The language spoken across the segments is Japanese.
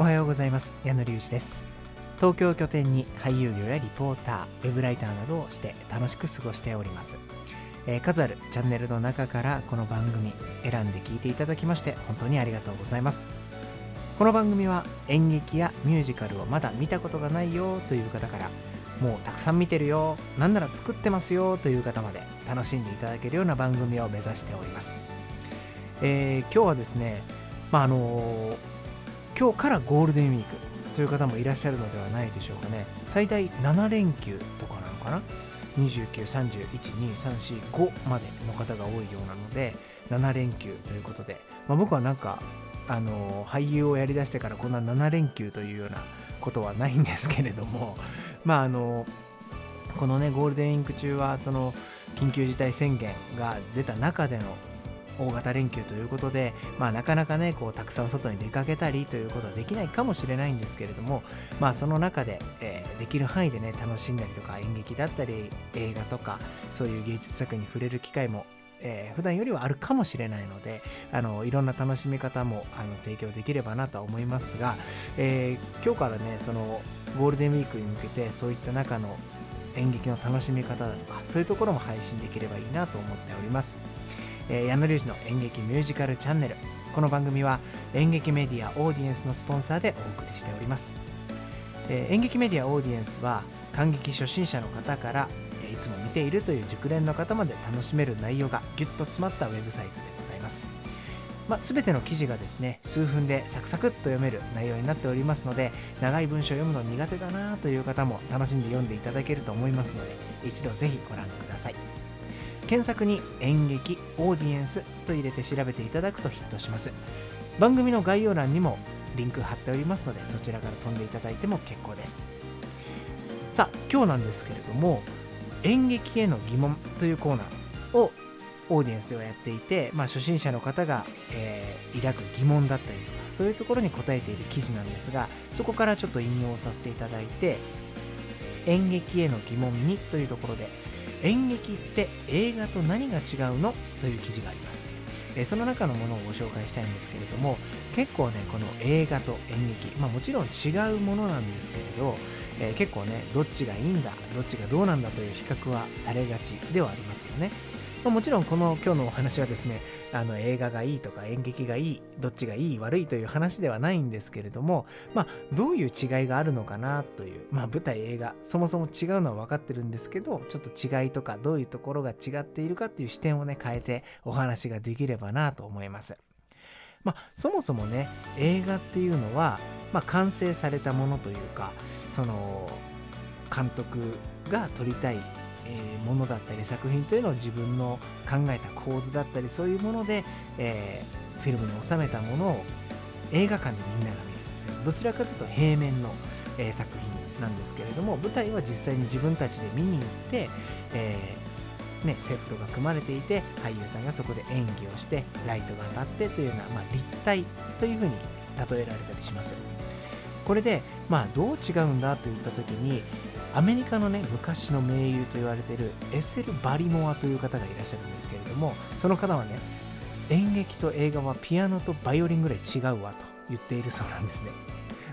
おはようございます。矢野隆二です。東京拠点に俳優業やリポーターウェブライターなどをして楽しく過ごしております、えー、数あるチャンネルの中からこの番組選んで聞いていただきまして本当にありがとうございます。この番組は演劇やミュージカルをまだ見たことがないよという方からもうたくさん見てるよなんなら作ってますよという方まで楽しんでいただけるような番組を目指しております、えー、今日はですねまああのー、今日からゴールデンウィークという方もいらっしゃるのではないでしょうかね。最大7連休とかなのかな？29312345までの方が多いようなので7連休ということで、まあ、僕はなんかあの俳優をやりだしてからこんな7連休というようなことはないんですけれども。まああのこのねゴールデンウィーク中はその緊急事態宣言が出た中での大型連休ということで、まあ、なかなかねこうたくさん外に出かけたりということはできないかもしれないんですけれども、まあ、その中で、えー、できる範囲でね楽しんだりとか演劇だったり映画とかそういう芸術作に触れる機会もえー、普段よりはあるかもしれないのであのいろんな楽しみ方もあの提供できればなとは思いますが、えー、今日からねそのゴールデンウィークに向けてそういった中の演劇の楽しみ方だとかそういうところも配信できればいいなと思っております。えー、矢野隆二の演劇ミュージカルチャンネル。この番組は演劇メディアオーディエンスのスポンサーでお送りしております、え、演劇メディアオーディエンスは感激初心者の方からいつも見ているという熟練の方まで楽しめる内容がギュッと詰まったウェブサイトでございます。まあ、全ての記事がですね数分でサクサクっと読める内容になっておりますので長い文章を読むの苦手だなという方も楽しんで読んでいただけると思いますので一度ぜひご覧ください。検索に演劇オーディエンスと入れて調べていただくとヒットします。番組の概要欄にもリンク貼っておりますのでそちらから飛んでいただいても結構です。さあ今日なんですけれども演劇への疑問というコーナーをオーディエンスではやっていて、まあ、初心者の方が、えー、抱く疑問だったりとかそういうところに答えている記事なんですがそこからちょっと引用させていただいて演劇への疑問にというところで演劇って映画と何が違うの？という記事があります。えその中のものをご紹介したいんですけれども結構ねこの映画と演劇まあもちろん違うものなんですけれど、えー、結構ねどっちがいいんだどっちがどうなんだという比較はされがちではありますよね。まあ、もちろんこの今日のお話はですねあの映画がいいとか演劇がいいどっちがいい悪いという話ではないんですけれども、まあ、どういう違いがあるのかなという、まあ、舞台映画そもそも違うのは分かってるんですけどちょっと違いとかどういうところが違っているかっていう視点をね変えてお話ができればなと思います。まあ、そもそもね映画っていうのは、まあ、完成されたものというかその監督が撮りたいえ、ものだったり作品というのを自分の考えた構図だったりそういうもので、え、フィルムに収めたものを映画館でみんなが見るどちらかというと平面の、え、作品なんですけれども舞台は実際に自分たちで見に行って、えーね、セットが組まれていて俳優さんがそこで演技をしてライトが当たってというような、まあ、立体というふうに例えられたりします。これで、まあ、どう違うんだといった時にアメリカのね昔の名優と言われているエセル・バリモアという方がいらっしゃるんですけれどもその方はね演劇と映画はピアノとバイオリンぐらい違うわと言っているそうなんですね。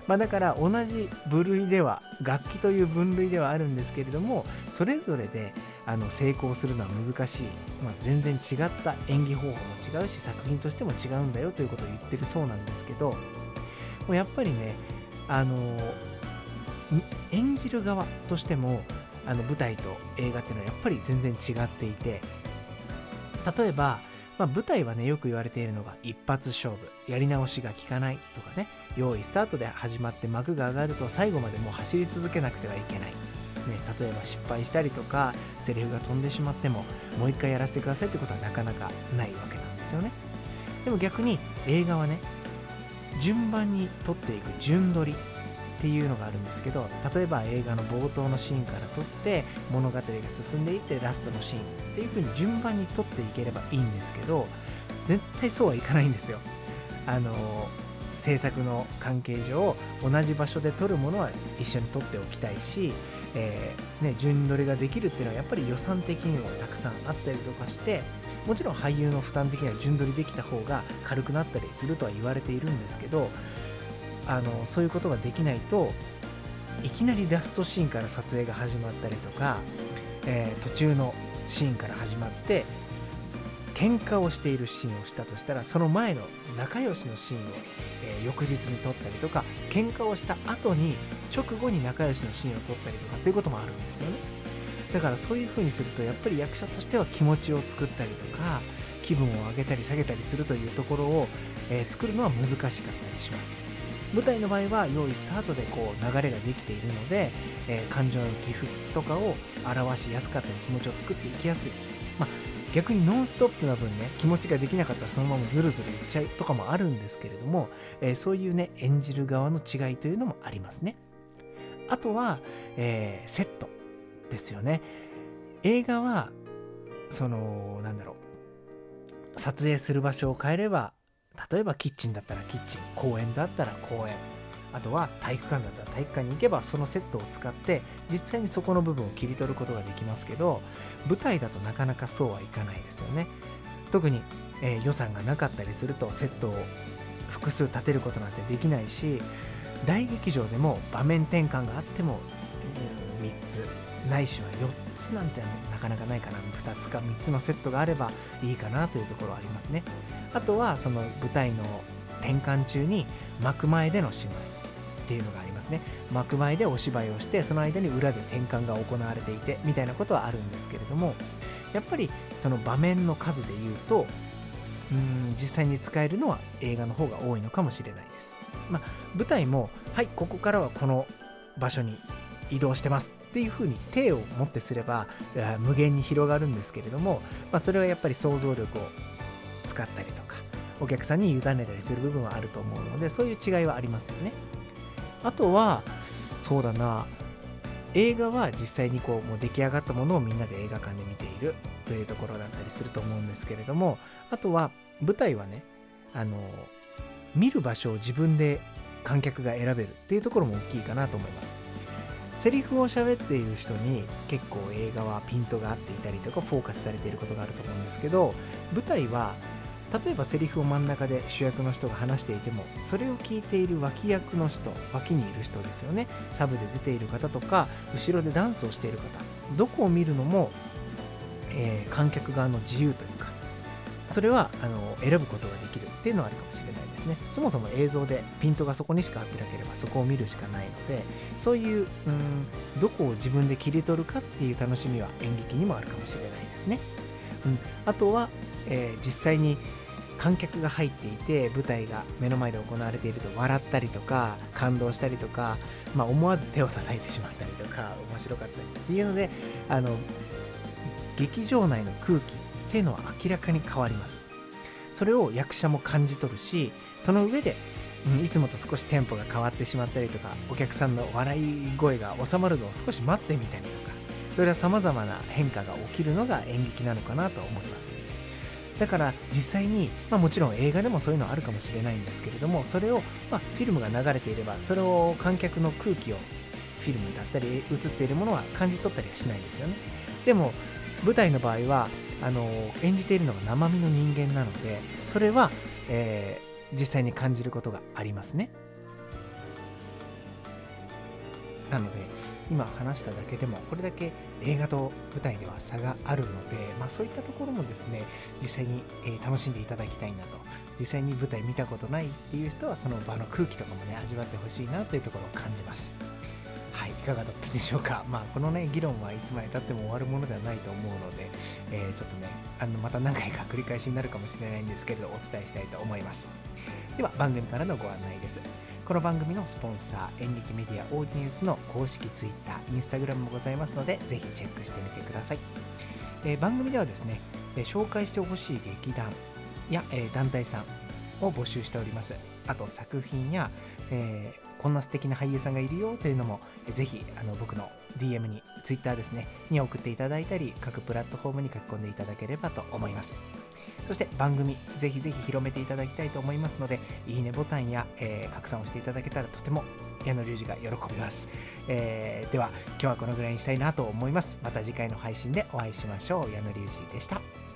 まあ、だから同じ部類では楽器という分類ではあるんですけれどもそれぞれであの成功するのは難しい、まあ、全然違った演技方法も違うし作品としても違うんだよということを言ってるそうなんですけどもうやっぱりねあの演じる側としてもあの舞台と映画っていうのはやっぱり全然違っていて例えば、まあ、舞台はねよく言われているのが一発勝負。やり直しが効かないとかね用意スタートで始まって幕が上がると最後までもう走り続けなくてはいけない、ね、例えば失敗したりとかセリフが飛んでしまってももう一回やらせてくださいってことはなかなかないわけなんですよね。でも逆に映画はね順番に撮っていく順撮り。っていうのがあるんですけど例えば映画の冒頭のシーンから撮って物語が進んでいってラストのシーンっていう風に順番に撮っていければいいんですけど絶対そうはいかないんですよ。あの制作の関係上同じ場所で撮るものは一緒に撮っておきたいし、えー、ね、順撮りができるっていうのはやっぱり予算的にもたくさんあったりとかしてもちろん俳優の負担的には順撮りできた方が軽くなったりするとは言われているんですけどあのそういうことができないといきなりラストシーンから撮影が始まったりとか、えー、途中のシーンから始まって喧嘩をしているシーンをしたとしたらその前の仲良しのシーンを、えー、翌日に撮ったりとか喧嘩をした後に直後に仲良しのシーンを撮ったりとかっていうこともあるんですよね。だからそういう風にするとやっぱり役者としては気持ちを作ったりとか気分を上げたり下げたりするというところを、えー、作るのは難しかったりします。舞台の場合は用意スタートでこう流れができているので、えー、感情の起伏とかを表しやすかったり気持ちを作っていきやすい、まあ、逆にノンストップな分ね気持ちができなかったらそのままズルズルいっちゃうとかもあるんですけれども、えー、そういうね演じる側の違いというのもありますね。あとは、えー、セットですよね。映画はそのなんだろう撮影する場所を変えれば例えばキッチンだったらキッチン公園だったら公園あとは体育館だったら体育館に行けばそのセットを使って実際にそこの部分を切り取ることができますけど舞台だとなかなかそうはいかないですよね。特に、えー、予算がなかったりするとセットを複数立てることなんてできないし大劇場でも場面転換があっても、3つないしは4つなんてなかなかないかな。2つか3つのセットがあればいいかなというところはありますね。あとはその舞台の転換中に幕前での芝居っていうのがありますね。幕前でお芝居をしてその間に裏で転換が行われていてみたいなことはあるんですけれどもやっぱりその場面の数で言うとうん実際に使えるのは映画の方が多いのかもしれないです。まあ舞台もはいここからはこの場所に移動してますっていうふうに手を持ってすれば無限に広がるんですけれども、まあ、それはやっぱり想像力を使ったりとかお客さんに委ねたりする部分はあると思うのでそういう違いはありますよね。あとはそうだな映画は実際にこうもう出来上がったものをみんなで映画館で見ているというところだったりすると思うんですけれどもあとは舞台はねあの見る場所を自分で観客が選べるっていうところも大きいかなと思います。セリフを喋っている人に結構映画はピントが合っていたりとかフォーカスされていることがあると思うんですけど舞台は例えばセリフを真ん中で主役の人が話していてもそれを聞いている脇役の人脇にいる人ですよね。サブで出ている方とか後ろでダンスをしている方どこを見るのも、えー、観客側の自由というかそれはあの選ぶことができるっていうのはあるかもしれないですね。そもそも映像でピントがそこにしか合ってなければそこを見るしかないのでそういううんどこを自分で切り取るかっていう楽しみは演劇にもあるかもしれないですね、うん、あとは、えー、実際に観客が入っていて舞台が目の前で行われていると笑ったりとか感動したりとか、まあ、思わず手を叩いてしまったりとか面白かったりっていうのであの劇場内の空気っていうのは明らかに変わります。それを役者も感じ取るしその上で、うん、いつもと少しテンポが変わってしまったりとかお客さんの笑い声が収まるのを少し待ってみたりとかそれは様々な変化が起きるのが演劇なのかなと思います。だから実際に、まあ、もちろん映画でもそういうのはあるかもしれないんですけれどもそれを、まあ、フィルムが流れていればそれを観客の空気をフィルムだったり映っているものは感じ取ったりはしないですよね。でも舞台の場合はあの演じているのが生身の人間なのでそれは、えー、実際に感じることがありますね。なので今話しただけでもこれだけ映画と舞台では差があるので、まあ、そういったところもですね実際に、えー、楽しんでいただきたいなと。実際に舞台見たことないっていう人はその場の空気とかもね味わってほしいなというところを感じます。いかがだったでしょうか。まあこのね議論はいつまでたっても終わるものではないと思うので、えー、ちょっとねあのまた何回か繰り返しになるかもしれないんですけれどお伝えしたいと思います。では番組からのご案内です。この番組のスポンサー演劇メディアオーディエンスの公式 Twitter、Instagram もございますのでぜひチェックしてみてください、えー、番組ではですね、えー、紹介してほしい劇団や、えー、団体さんを募集しております。あと作品や、えー、こんな素敵な俳優さんがいるよというのも、えー、ぜひあの僕の DM に Twitter ですねに送っていただいたり各プラットフォームに書き込んでいただければと思います。そして番組ぜひぜひ広めていただきたいと思いますのでいいねボタンや、えー、拡散をしていただけたらとても矢野隆二が喜びます、えー、では今日はこのぐらいにしたいなと思います。また次回の配信でお会いしましょう。矢野隆二でした。